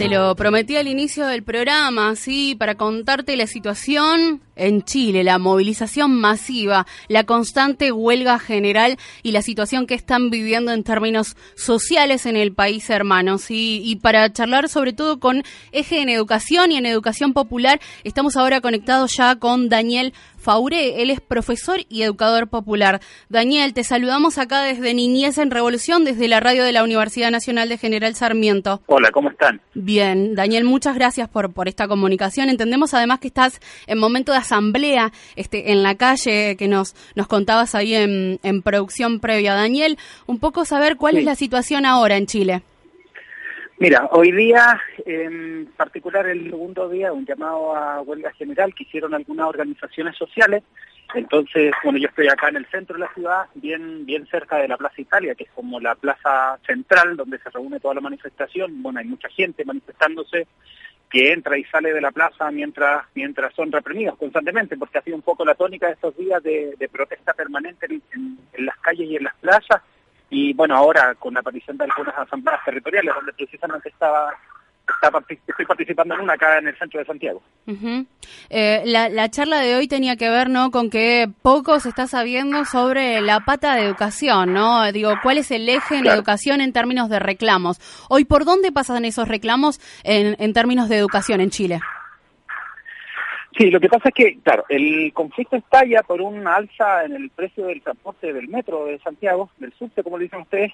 Te lo prometí al inicio del programa, sí, para contarte la situación en Chile, la movilización masiva, la constante huelga general y la situación que están viviendo en términos sociales en el país hermano, sí, y para charlar sobre todo con eje en educación y en educación popular, estamos ahora conectados ya con Daniel Faure, él es profesor y educador popular. Daniel, te saludamos acá desde Niñez en Revolución, desde la radio de la Universidad Nacional de General Sarmiento. Hola, ¿cómo están? Bien, Daniel, muchas gracias por, por esta comunicación. Entendemos además que estás en momento de asamblea este, en la calle, que nos, nos contabas ahí en, en producción previa. Daniel, un poco saber cuál es la situación ahora en Chile. Mira, hoy día, en particular el segundo día, un llamado a huelga general que hicieron algunas organizaciones sociales. Entonces, bueno, yo estoy acá en el centro de la ciudad, bien, bien cerca de la Plaza Italia, que es como la plaza central donde se reúne toda la manifestación. Bueno, hay mucha gente manifestándose que entra y sale de la plaza mientras mientras son reprimidos constantemente, porque ha sido un poco la tónica de estos días de, protesta permanente en, las calles y en las plazas y bueno, ahora con la aparición de algunas asambleas territoriales, donde precisamente estaba, estoy participando en una acá en el centro de Santiago. Eh, la, charla de hoy tenía que ver ¿no? con que poco se está sabiendo sobre la pata de educación, ¿no? Digo, ¿cuál es el eje en la educación en términos de reclamos? Hoy, ¿por dónde pasan esos reclamos en, en términos de educación en Chile? Sí, lo que pasa es que, claro, el conflicto estalla por una alza en el precio del transporte del metro de Santiago, del subte, como dicen ustedes,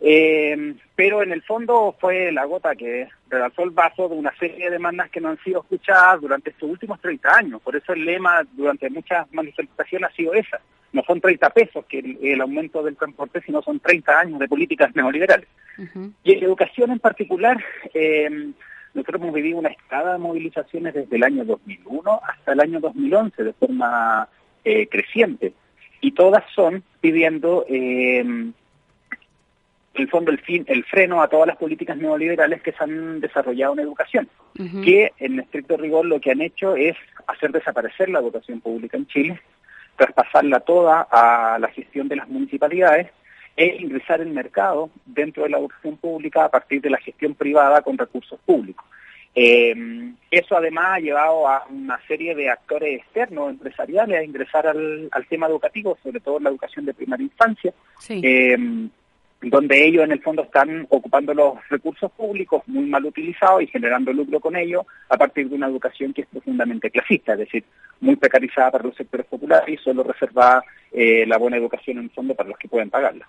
eh, pero en el fondo fue la gota que rebalsó el vaso de una serie de demandas que no han sido escuchadas durante estos últimos 30 años. Por eso el lema durante muchas manifestaciones ha sido esa. No son 30 pesos que el, aumento del transporte, sino son 30 años de políticas neoliberales. Y en educación en particular, eh, nosotros hemos vivido una escala de movilizaciones desde el año 2001 hasta el año 2011 de forma eh, creciente y todas son pidiendo eh, el fondo el fin el freno a todas las políticas neoliberales que se han desarrollado en educación que en estricto rigor lo que han hecho es hacer desaparecer la educación pública en Chile traspasarla toda a la gestión de las municipalidades es ingresar el mercado dentro de la educación pública a partir de la gestión privada con recursos públicos. Eh, eso además ha llevado a una serie de actores externos, empresariales, a ingresar al, tema educativo, sobre todo en la educación de primera infancia. Eh, donde ellos en el fondo están ocupando los recursos públicos muy mal utilizados y generando lucro con ellos a partir de una educación que es profundamente clasista, es decir, muy precarizada para los sectores populares y solo reservada eh, la buena educación en el fondo para los que pueden pagarla.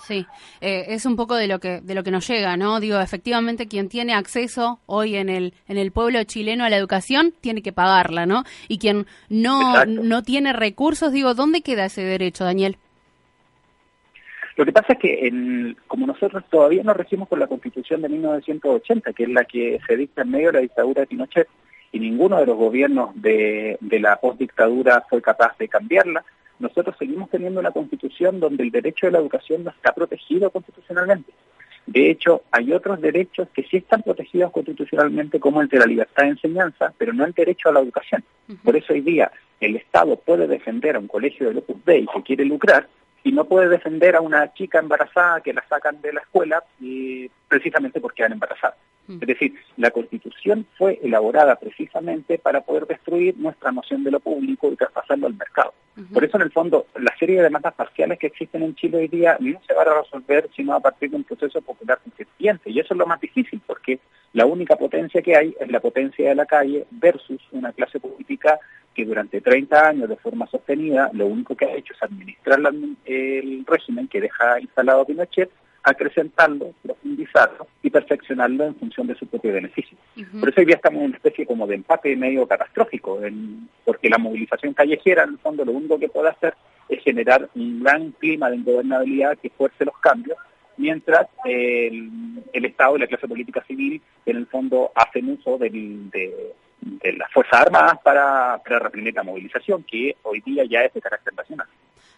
Sí, eh, es un poco de lo que de lo que nos llega, ¿no? Digo, efectivamente quien tiene acceso hoy en el en el pueblo chileno a la educación tiene que pagarla, ¿no? Y quien no no tiene recursos, digo, ¿dónde queda ese derecho, Daniel? Lo que pasa es que, en, como nosotros todavía nos regimos por la Constitución de 1980, que es la que se dicta en medio de la dictadura de Pinochet, y ninguno de los gobiernos de, de la postdictadura fue capaz de cambiarla, nosotros seguimos teniendo una Constitución donde el derecho de la educación no está protegido constitucionalmente. De hecho, hay otros derechos que sí están protegidos constitucionalmente, como el de la libertad de enseñanza, pero no el derecho a la educación. Por eso hoy día el Estado puede defender a un colegio de Opus Dei que quiere lucrar, y no puede defender a una chica embarazada que la sacan de la escuela precisamente porque quedan embarazadas. Mm. Es decir, la Constitución fue elaborada precisamente para poder destruir nuestra noción de lo público y traspasarlo al mercado. Por eso, en el fondo, la serie de demandas parciales que existen en Chile hoy día no se van a resolver sino a partir de un proceso popular constituyente. Y eso es lo más difícil, porque la única potencia que hay es la potencia de la calle versus una clase política que durante 30 años de forma sostenida lo único que ha hecho es administrar el régimen que deja instalado Pinochet, acrecentarlo, profundizarlo y perfeccionarlo en función de su propio beneficio. Por eso hoy día estamos en una especie como de empate medio catastrófico, porque la movilización callejera en el fondo lo único que puede hacer es generar un gran clima de ingobernabilidad que fuerce los cambios, mientras el, Estado y la clase política civil en el fondo hacen uso del, de, de las Fuerzas Armadas para, para reprimir la movilización, que hoy día ya es de carácter nacional.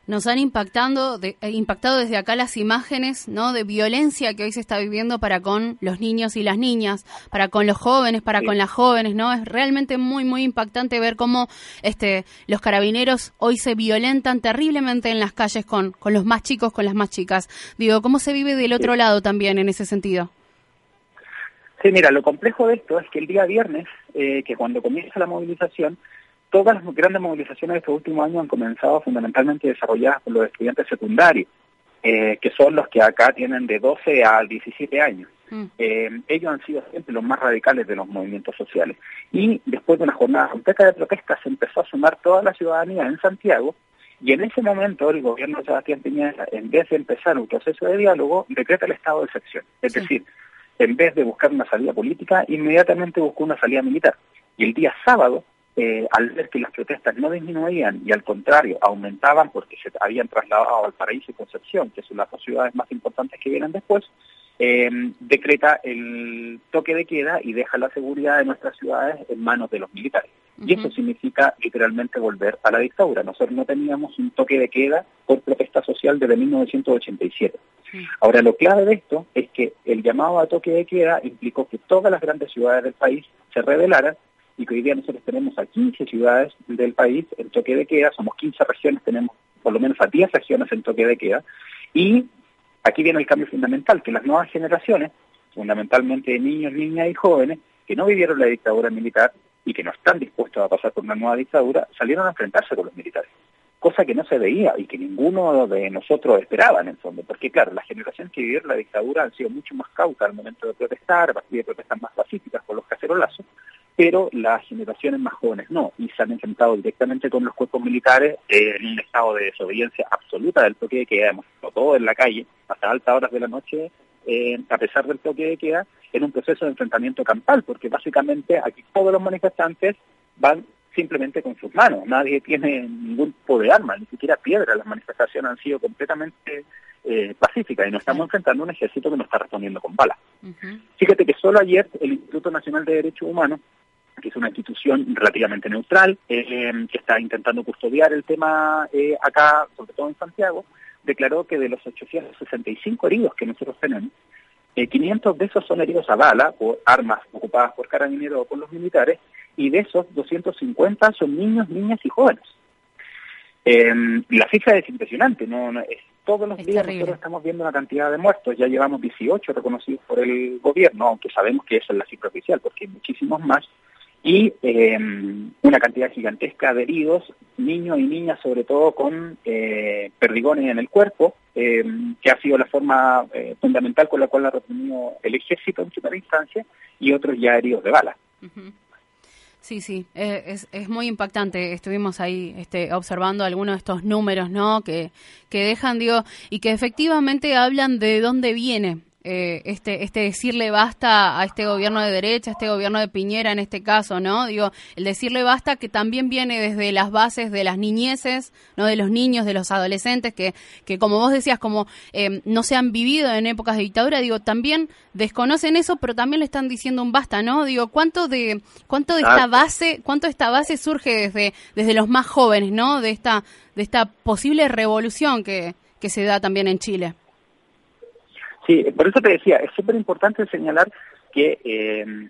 Nos han impactando, de, eh, impactado desde acá las imágenes ¿no? de violencia que hoy se está viviendo para con los niños y las niñas, para con los jóvenes, para con las jóvenes, ¿no? Es realmente muy, muy impactante ver cómo este, los carabineros hoy se violentan terriblemente en las calles con, con los más chicos, con las más chicas. Digo, ¿cómo se vive del otro lado también en ese sentido? Sí, mira, lo complejo de esto es que el día viernes, eh, que cuando comienza la movilización, todas las grandes movilizaciones de estos últimos años han comenzado fundamentalmente desarrolladas por los estudiantes secundarios, eh, que son los que acá tienen de 12 a 17 años. Mm. Eh, ellos han sido siempre los más radicales de los movimientos sociales. Y después de una jornada completa de protestas se empezó a sumar toda la ciudadanía en Santiago y en ese momento el gobierno de Sebastián Piñera, en vez de empezar un proceso de diálogo, decreta el estado de excepción. Es decir, en vez de buscar una salida política, inmediatamente buscó una salida militar. Y el día sábado, eh, al ver que las protestas no disminuían y al contrario aumentaban porque se habían trasladado al Paraíso y Concepción, que son las dos ciudades más importantes que vienen después, eh, decreta el toque de queda y deja la seguridad de nuestras ciudades en manos de los militares. Y eso significa literalmente volver a la dictadura. Nosotros no teníamos un toque de queda por protesta social desde 1987. Ahora, lo clave de esto es que el llamado a toque de queda implicó que todas las grandes ciudades del país se rebelaran y que hoy día nosotros tenemos a 15 ciudades del país en toque de queda, somos 15 regiones, tenemos por lo menos a 10 regiones en toque de queda, y aquí viene el cambio fundamental, que las nuevas generaciones, fundamentalmente niños, niñas y jóvenes, que no vivieron la dictadura militar y que no están dispuestos a pasar por una nueva dictadura, salieron a enfrentarse con los militares cosa que no se veía y que ninguno de nosotros esperaba en el fondo, porque claro, las generaciones que vivieron la dictadura han sido mucho más cautas al momento de protestar, de protestas más pacíficas con los cacerolazos, pero las generaciones más jóvenes no, y se han enfrentado directamente con los cuerpos militares en un estado de desobediencia absoluta del toque de queda, hemos todo en la calle hasta altas horas de la noche, eh, a pesar del toque de queda, en un proceso de enfrentamiento campal, porque básicamente aquí todos los manifestantes van simplemente con sus manos. Nadie tiene ningún tipo de arma, ni siquiera piedra. Las manifestaciones han sido completamente eh, pacíficas y nos estamos enfrentando a un ejército que nos está respondiendo con balas. Fíjate que solo ayer el Instituto Nacional de Derechos Humanos que es una institución relativamente neutral, eh, que está intentando custodiar el tema eh, acá, sobre todo en Santiago, declaró que de los 865 heridos que nosotros tenemos, 500 de esos son heridos a bala por armas ocupadas por carabineros o por los militares, y de esos 250 son niños, niñas y jóvenes. Em, la cifra es impresionante, no, es, todos los días nosotros estamos viendo una cantidad de muertos, ya llevamos 18 reconocidos por el gobierno, aunque sabemos que esa es la cifra oficial, porque hay muchísimos más, y em, una cantidad gigantesca de heridos, niños y niñas sobre todo con eh, perdigones en el cuerpo, em, que ha sido la forma eh, fundamental con la cual ha reprimido el ejército en primera instancia, y otros ya heridos de bala. Sí, sí, eh, es, es muy impactante. Estuvimos ahí este, observando algunos de estos números, ¿no? Que, que dejan, digo, y que efectivamente hablan de dónde viene eh, este, este decirle basta a este gobierno de derecha, a este gobierno de Piñera en este caso, ¿no? Digo, el decirle basta que también viene desde las bases de las niñeces, ¿no? De los niños, de los adolescentes, que, que como vos decías, como eh, no se han vivido en épocas de dictadura, digo, también desconocen eso, pero también le están diciendo un basta, ¿no? Digo, ¿cuánto de, cuánto de esta base, cuánto de esta base surge desde, desde los más jóvenes, ¿no? De esta, de esta posible revolución que, que se da también en Chile. Sí, por eso te decía, es súper importante señalar que eh,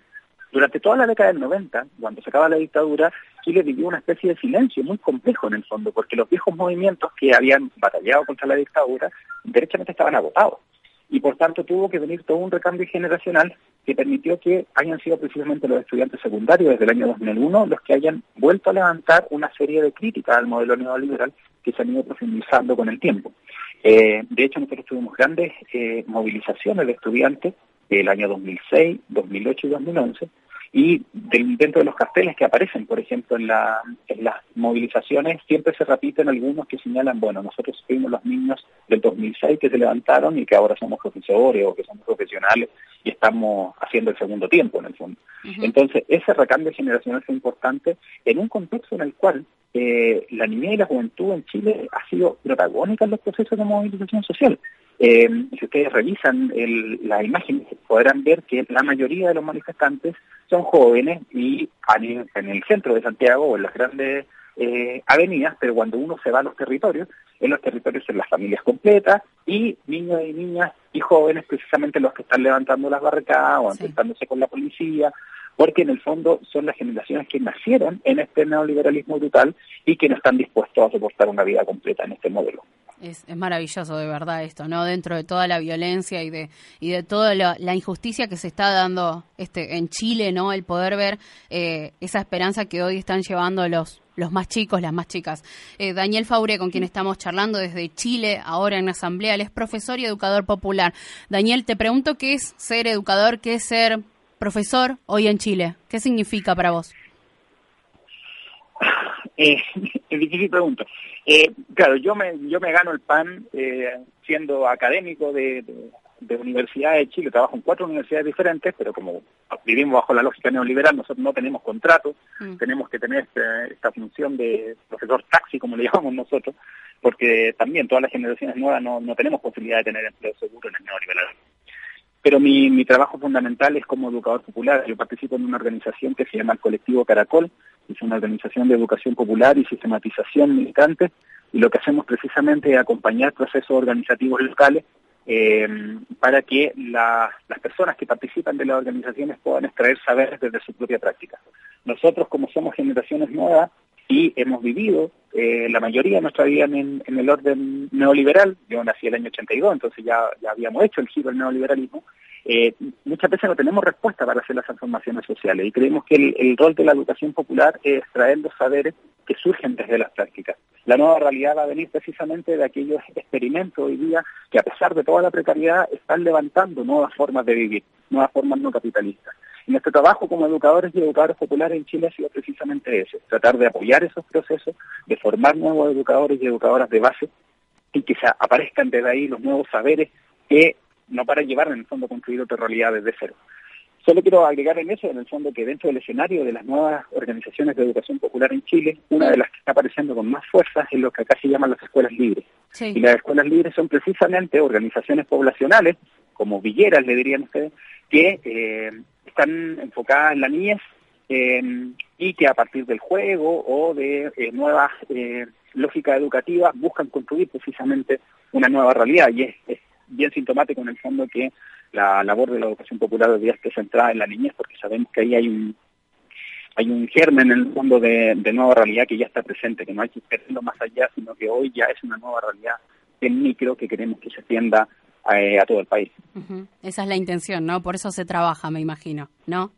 durante toda la década del 90, cuando se acaba la dictadura, Chile vivió una especie de silencio muy complejo en el fondo, porque los viejos movimientos que habían batallado contra la dictadura, derechamente estaban agotados. Y por tanto tuvo que venir todo un recambio generacional que permitió que hayan sido precisamente los estudiantes secundarios desde el año 2001 los que hayan vuelto a levantar una serie de críticas al modelo neoliberal que se han ido profundizando con el tiempo. Eh, de hecho, nosotros tuvimos grandes eh, movilizaciones de estudiantes el año 2006, 2008 y 2011, y dentro de los carteles que aparecen, por ejemplo, en, las movilizaciones, siempre se repiten algunos que señalan, bueno, nosotros fuimos los niños del 2006 que se levantaron y que ahora somos profesores o que somos profesionales y estamos haciendo el segundo tiempo, en el fondo. Entonces, ese recambio generacional es importante en un contexto en el cual eh, la niñez y la juventud en Chile ha sido protagónica en los procesos de movilización social. Eh, si ustedes revisan las imágenes, podrán ver que la mayoría de los manifestantes son jóvenes y en el centro de Santiago o en las grandes eh, avenidas, pero cuando uno se va a los territorios, en los territorios son las familias completas y niños y niñas y jóvenes precisamente los que están levantando las barricadas o enfrentándose con la policía porque en el fondo son las generaciones que nacieron en este neoliberalismo brutal y que no están dispuestos a soportar una vida completa en este modelo. Es, maravilloso de verdad esto, ¿no? Dentro de toda la violencia y de y de toda la, injusticia que se está dando este en Chile, ¿no? El poder ver eh, esa esperanza que hoy están llevando los los más chicos, las más chicas. Eh, Daniel Faure, con quien estamos charlando desde Chile, ahora en Asamblea, él es profesor y educador popular. Daniel, te pregunto qué es ser educador, qué es ser profesor hoy en Chile. ¿Qué significa para vos? Eh, es difícil pregunta. Eh, claro, yo me, yo me gano el pan eh, siendo académico de, de, Universidad de Chile, trabajo en cuatro universidades diferentes, pero como vivimos bajo la lógica neoliberal, nosotros no tenemos contrato, mm. tenemos que tener este, esta, función de profesor taxi, como le llamamos nosotros, porque también todas las generaciones nuevas no, no tenemos posibilidad de tener empleo seguro en el neoliberal. Pero mi, mi trabajo fundamental es como educador popular. Yo participo en una organización que se llama el Colectivo Caracol, es una organización de educación popular y sistematización militante, y lo que hacemos precisamente es acompañar procesos organizativos locales eh, para que las personas que participan de las organizaciones puedan extraer saberes desde su propia práctica. Nosotros, como somos generaciones nuevas y hemos vivido eh, la mayoría de nuestra vida en, el orden neoliberal, yo nací el año 82, entonces ya, ya habíamos hecho el giro del neoliberalismo, eh, muchas veces no tenemos respuesta para hacer las transformaciones sociales y creemos que el, rol de la educación popular es traer los saberes que surgen desde las prácticas. La nueva realidad va a venir precisamente de aquellos experimentos hoy día que a pesar de toda la precariedad están levantando nuevas formas de vivir, nuevas formas no capitalistas. Y nuestro trabajo como educadores y educadores populares en Chile ha sido precisamente ese, tratar de apoyar esos procesos, de formar nuevos educadores y educadoras de base y que aparezcan desde ahí los nuevos saberes que no para llevar en el fondo a construir otra realidad desde cero. Solo quiero agregar en eso, en el fondo, que dentro del escenario de las nuevas organizaciones de educación popular en Chile, una de las que está apareciendo con más fuerza es lo que acá se llaman las escuelas libres. Y las escuelas libres son precisamente organizaciones poblacionales, como villeras, le dirían ustedes, que eh, están enfocadas en la niñez y que a partir del juego o de eh, nuevas eh, lógicas educativas buscan construir precisamente una nueva realidad. Y es bien sintomático en el fondo que la labor de la educación popular hoy día esté centrada en la niñez, porque sabemos que ahí hay un hay un germen en el fondo de, nueva realidad que ya está presente, que no hay que esperarlo más allá, sino que hoy ya es una nueva realidad en micro que queremos que se extienda eh, a todo el país. Esa es la intención, ¿no? Por eso se trabaja, me imagino, ¿no?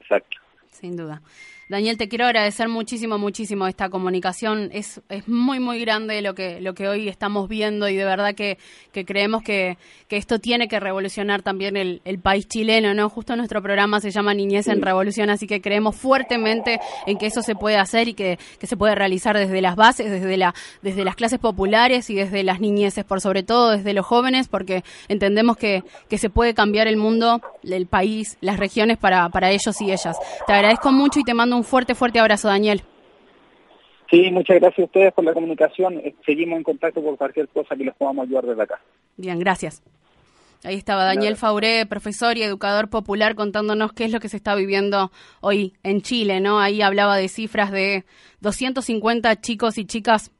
Exacto. Sin duda. Daniel, te quiero agradecer muchísimo, muchísimo esta comunicación. Es, es muy, muy grande lo que, lo que hoy estamos viendo y de verdad que, que creemos que, que, esto tiene que revolucionar también el, el, país chileno, ¿no? Justo nuestro programa se llama Niñez en Revolución, así que creemos fuertemente en que eso se puede hacer y que, que se puede realizar desde las bases, desde, la, desde las clases populares y desde las niñeces, por sobre todo desde los jóvenes, porque entendemos que, que se puede cambiar el mundo, el país, las regiones para, para ellos y ellas. Agradezco mucho y te mando un fuerte, fuerte abrazo, Daniel. Sí, muchas gracias a ustedes por la comunicación. Eh, seguimos en contacto por cualquier cosa que les podamos ayudar desde acá. Bien, gracias. Ahí estaba Daniel Fauré, profesor y educador popular, contándonos qué es lo que se está viviendo hoy en Chile, ¿no? Ahí hablaba de cifras de 250 chicos y chicas,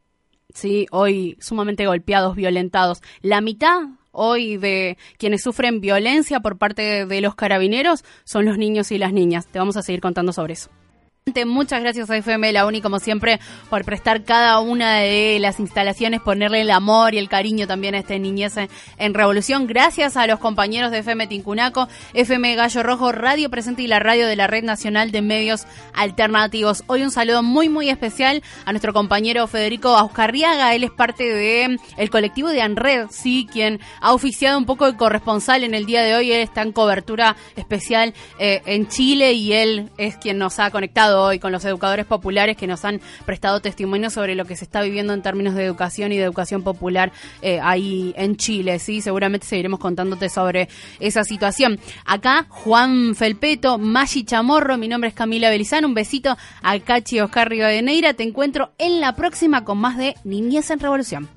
sí, hoy sumamente golpeados, violentados. La mitad hoy de quienes sufren violencia por parte de los carabineros son los niños y las niñas. Te vamos a seguir contando sobre eso. Muchas gracias a FM La Uni, como siempre, por prestar cada una de las instalaciones, ponerle el amor y el cariño también a este niñez en, Revolución. Gracias a los compañeros de FM Tincunaco, FM Gallo Rojo, Radio Presente y la radio de la Red Nacional de Medios Alternativos. Hoy un saludo muy, muy especial a nuestro compañero Federico Auscarriaga. Él es parte de el colectivo de ANRED, sí, quien ha oficiado un poco de corresponsal en el día de hoy. Él está en cobertura especial eh, en Chile y él es quien nos ha conectado hoy con los educadores populares que nos han prestado testimonio sobre lo que se está viviendo en términos de educación y de educación popular eh, ahí en Chile. Sí, seguramente seguiremos contándote sobre esa situación. Acá, Juan Felpeto, Maggi Chamorro, mi nombre es Camila Belizán. Un besito a Cachi Oscar Neira. Te encuentro en la próxima con más de Niñez en Revolución.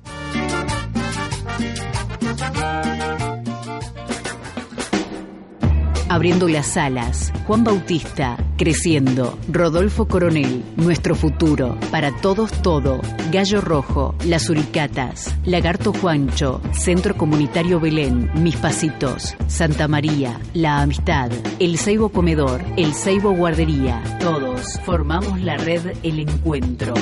Abriendo las alas, Juan Bautista, Creciendo, Rodolfo Coronel, Nuestro Futuro, Para Todos Todo, Gallo Rojo, Las Uricatas, Lagarto Juancho, Centro Comunitario Belén, Mis Pasitos, Santa María, La Amistad, El Ceibo Comedor, El Ceibo Guardería. Todos formamos la red El Encuentro.